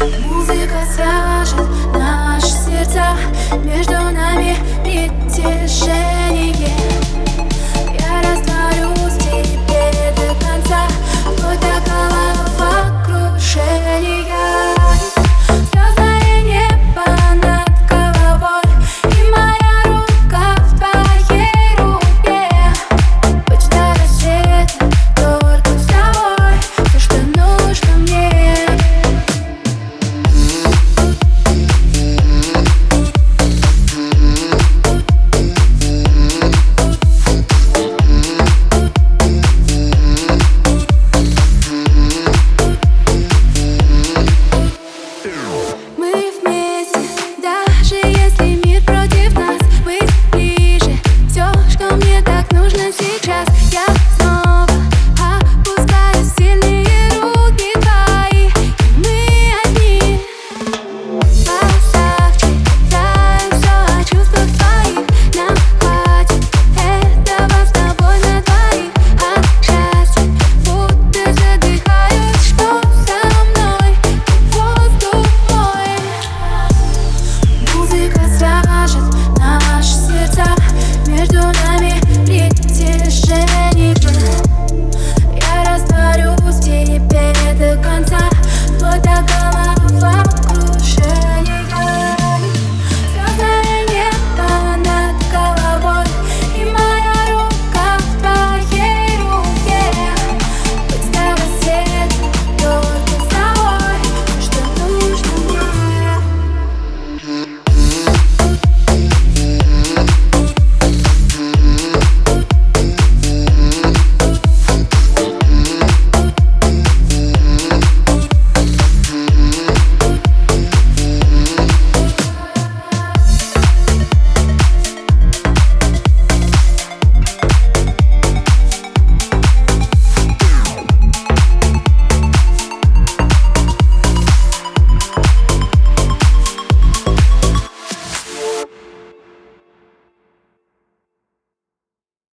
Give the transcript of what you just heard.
Музыка свяжет наши сердца Между нами.